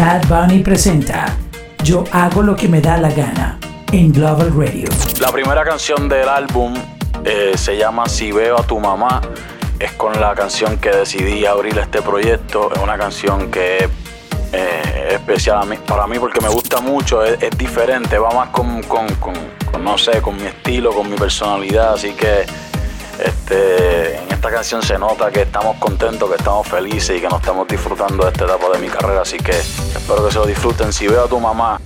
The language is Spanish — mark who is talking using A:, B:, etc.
A: Bad Bunny presenta Yo hago lo que me da la gana en Global Radio.
B: La primera canción del álbum eh, se llama Si veo a tu mamá. Es con la canción que decidí abrir este proyecto. Es una canción que es eh, especial para mí porque me gusta mucho. Es, diferente, va más con, con, no sé, con mi estilo, con mi personalidad. Así que este, esta canción se nota que estamos contentos, que estamos felices y que nos estamos disfrutando de esta etapa de mi carrera. Así que espero que se lo disfruten. Si veo a tu mamá,